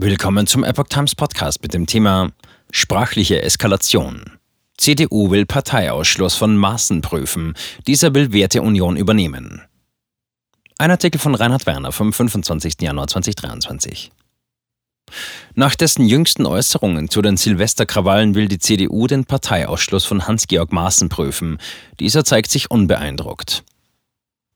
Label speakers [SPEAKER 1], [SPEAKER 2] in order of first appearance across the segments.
[SPEAKER 1] Willkommen zum Epoch Times Podcast mit dem Thema Sprachliche Eskalation. CDU will Parteiausschluss von Maßen prüfen. Dieser will Werteunion übernehmen. Ein Artikel von Reinhard Werner vom 25. Januar 2023. Nach dessen jüngsten Äußerungen zu den Silvesterkrawallen will die CDU den Parteiausschluss von Hans-Georg Maaßen prüfen. Dieser zeigt sich unbeeindruckt.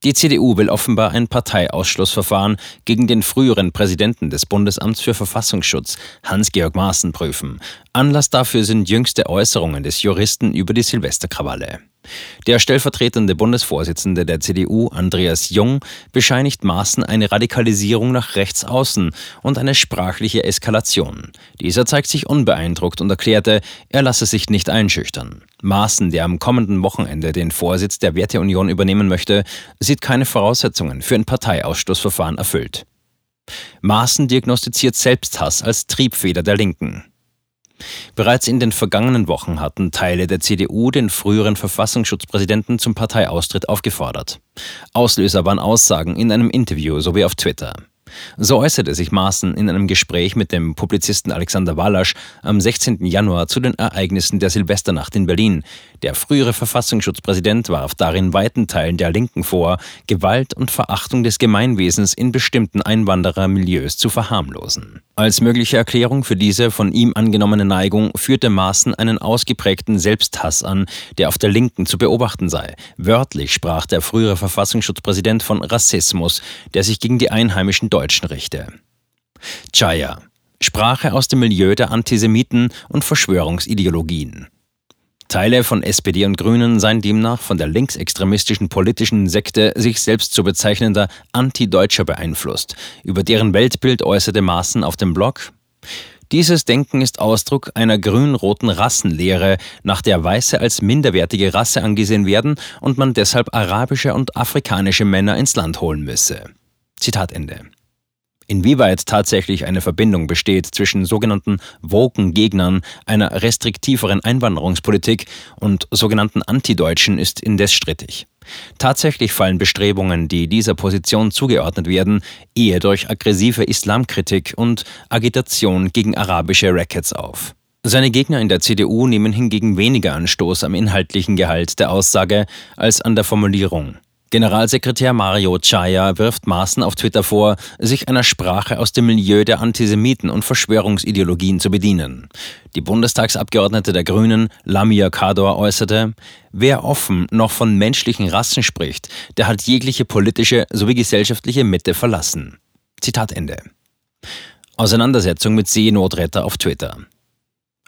[SPEAKER 1] Die CDU will offenbar ein Parteiausschlussverfahren gegen den früheren Präsidenten des Bundesamts für Verfassungsschutz, Hans-Georg Maaßen, prüfen. Anlass dafür sind jüngste Äußerungen des Juristen über die Silvesterkrawalle. Der stellvertretende Bundesvorsitzende der CDU, Andreas Jung, bescheinigt Maaßen eine Radikalisierung nach rechts außen und eine sprachliche Eskalation. Dieser zeigt sich unbeeindruckt und erklärte, er lasse sich nicht einschüchtern. Maaßen, der am kommenden Wochenende den Vorsitz der Werteunion übernehmen möchte, sieht keine Voraussetzungen für ein Parteiausschlussverfahren erfüllt. Maaßen diagnostiziert Selbsthass als Triebfeder der Linken. Bereits in den vergangenen Wochen hatten Teile der CDU den früheren Verfassungsschutzpräsidenten zum Parteiaustritt aufgefordert. Auslöser waren Aussagen in einem Interview sowie auf Twitter. So äußerte sich Maaßen in einem Gespräch mit dem Publizisten Alexander Walasch am 16. Januar zu den Ereignissen der Silvesternacht in Berlin. Der frühere Verfassungsschutzpräsident warf darin weiten Teilen der Linken vor, Gewalt und Verachtung des Gemeinwesens in bestimmten Einwanderermilieus zu verharmlosen. Als mögliche Erklärung für diese von ihm angenommene Neigung führte Maaßen einen ausgeprägten Selbsthass an, der auf der Linken zu beobachten sei. Wörtlich sprach der frühere Verfassungsschutzpräsident von Rassismus, der sich gegen die einheimischen Deutschen richte. Chaya. Sprache aus dem Milieu der Antisemiten und Verschwörungsideologien. Teile von SPD und Grünen seien demnach von der linksextremistischen politischen Sekte sich selbst zu bezeichnender Anti-Deutscher beeinflusst. Über deren Weltbild äußerte Maaßen auf dem Blog, dieses Denken ist Ausdruck einer grün-roten Rassenlehre, nach der Weiße als minderwertige Rasse angesehen werden und man deshalb arabische und afrikanische Männer ins Land holen müsse. Zitat Ende. Inwieweit tatsächlich eine Verbindung besteht zwischen sogenannten woken Gegnern einer restriktiveren Einwanderungspolitik und sogenannten Antideutschen ist indes strittig. Tatsächlich fallen Bestrebungen, die dieser Position zugeordnet werden, eher durch aggressive Islamkritik und Agitation gegen arabische Rackets auf. Seine Gegner in der CDU nehmen hingegen weniger Anstoß am inhaltlichen Gehalt der Aussage als an der Formulierung. Generalsekretär Mario Chaya wirft Maaßen auf Twitter vor, sich einer Sprache aus dem Milieu der Antisemiten und Verschwörungsideologien zu bedienen. Die Bundestagsabgeordnete der Grünen, Lamia Kador, äußerte, wer offen noch von menschlichen Rassen spricht, der hat jegliche politische sowie gesellschaftliche Mitte verlassen. Zitat Ende. Auseinandersetzung mit Seenotretter auf Twitter.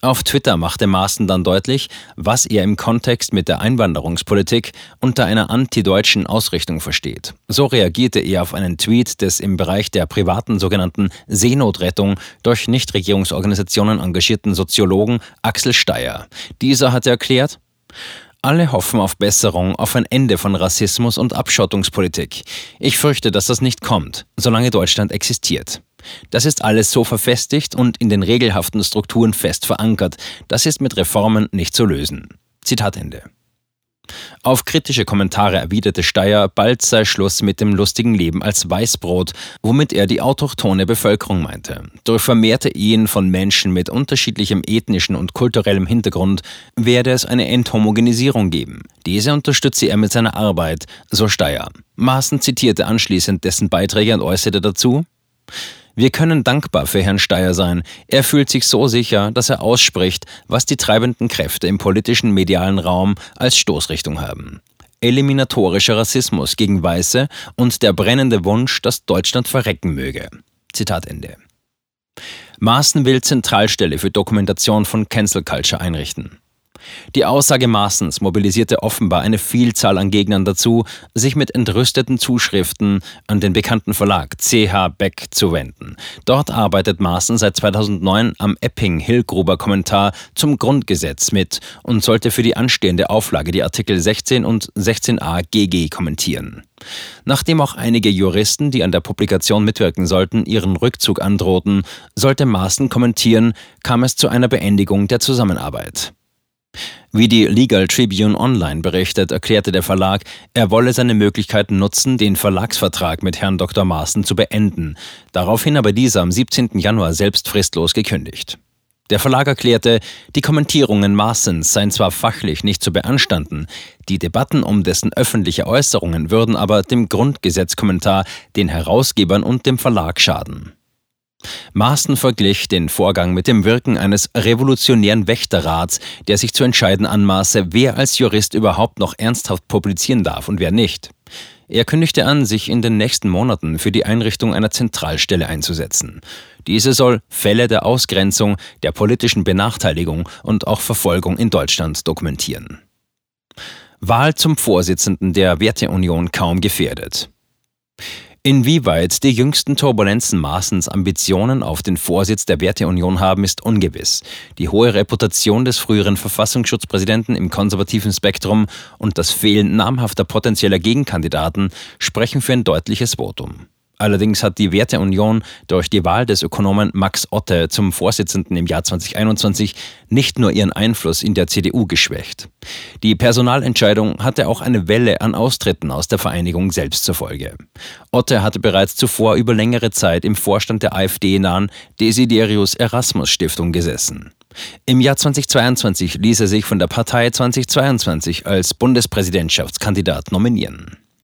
[SPEAKER 1] Auf Twitter machte Maaßen dann deutlich, was er im Kontext mit der Einwanderungspolitik unter einer antideutschen Ausrichtung versteht. So reagierte er auf einen Tweet des im Bereich der privaten sogenannten Seenotrettung durch Nichtregierungsorganisationen engagierten Soziologen Axel Steyer. Dieser hatte erklärt, alle hoffen auf Besserung, auf ein Ende von Rassismus und Abschottungspolitik. Ich fürchte, dass das nicht kommt, solange Deutschland existiert. Das ist alles so verfestigt und in den regelhaften Strukturen fest verankert. Das ist mit Reformen nicht zu lösen. Zitat Ende. Auf kritische Kommentare erwiderte Steyer, bald sei Schluss mit dem lustigen Leben als Weißbrot, womit er die autochtone Bevölkerung meinte. Durch vermehrte Ehen von Menschen mit unterschiedlichem ethnischen und kulturellem Hintergrund werde es eine Enthomogenisierung geben. Diese unterstütze er mit seiner Arbeit, so Steyer. Maaßen zitierte anschließend dessen Beiträge und äußerte dazu, wir können dankbar für Herrn Steyer sein. Er fühlt sich so sicher, dass er ausspricht, was die treibenden Kräfte im politischen medialen Raum als Stoßrichtung haben. Eliminatorischer Rassismus gegen Weiße und der brennende Wunsch, dass Deutschland verrecken möge. Zitat Ende. Maaßen will Zentralstelle für Dokumentation von Cancel Culture einrichten. Die Aussage Maaßens mobilisierte offenbar eine Vielzahl an Gegnern dazu, sich mit entrüsteten Zuschriften an den bekannten Verlag CH Beck zu wenden. Dort arbeitet Maaßen seit 2009 am Epping-Hillgruber-Kommentar zum Grundgesetz mit und sollte für die anstehende Auflage die Artikel 16 und 16a GG kommentieren. Nachdem auch einige Juristen, die an der Publikation mitwirken sollten, ihren Rückzug androhten, sollte Maaßen kommentieren, kam es zu einer Beendigung der Zusammenarbeit. Wie die Legal Tribune Online berichtet, erklärte der Verlag, er wolle seine Möglichkeiten nutzen, den Verlagsvertrag mit Herrn Dr. Maaßen zu beenden. Daraufhin aber dieser am 17. Januar selbst fristlos gekündigt. Der Verlag erklärte, die Kommentierungen Maaßens seien zwar fachlich nicht zu beanstanden, die Debatten um dessen öffentliche Äußerungen würden aber dem Grundgesetzkommentar, den Herausgebern und dem Verlag schaden. Maaßen verglich den Vorgang mit dem Wirken eines revolutionären Wächterrats, der sich zu entscheiden anmaße, wer als Jurist überhaupt noch ernsthaft publizieren darf und wer nicht. Er kündigte an, sich in den nächsten Monaten für die Einrichtung einer Zentralstelle einzusetzen. Diese soll Fälle der Ausgrenzung, der politischen Benachteiligung und auch Verfolgung in Deutschland dokumentieren. Wahl zum Vorsitzenden der Werteunion kaum gefährdet. Inwieweit die jüngsten Turbulenzen Maaßens Ambitionen auf den Vorsitz der Werteunion haben, ist ungewiss. Die hohe Reputation des früheren Verfassungsschutzpräsidenten im konservativen Spektrum und das Fehlen namhafter potenzieller Gegenkandidaten sprechen für ein deutliches Votum. Allerdings hat die Werteunion durch die Wahl des Ökonomen Max Otte zum Vorsitzenden im Jahr 2021 nicht nur ihren Einfluss in der CDU geschwächt. Die Personalentscheidung hatte auch eine Welle an Austritten aus der Vereinigung selbst zur Folge. Otte hatte bereits zuvor über längere Zeit im Vorstand der AfD-nahen Desiderius Erasmus Stiftung gesessen. Im Jahr 2022 ließ er sich von der Partei 2022 als Bundespräsidentschaftskandidat nominieren.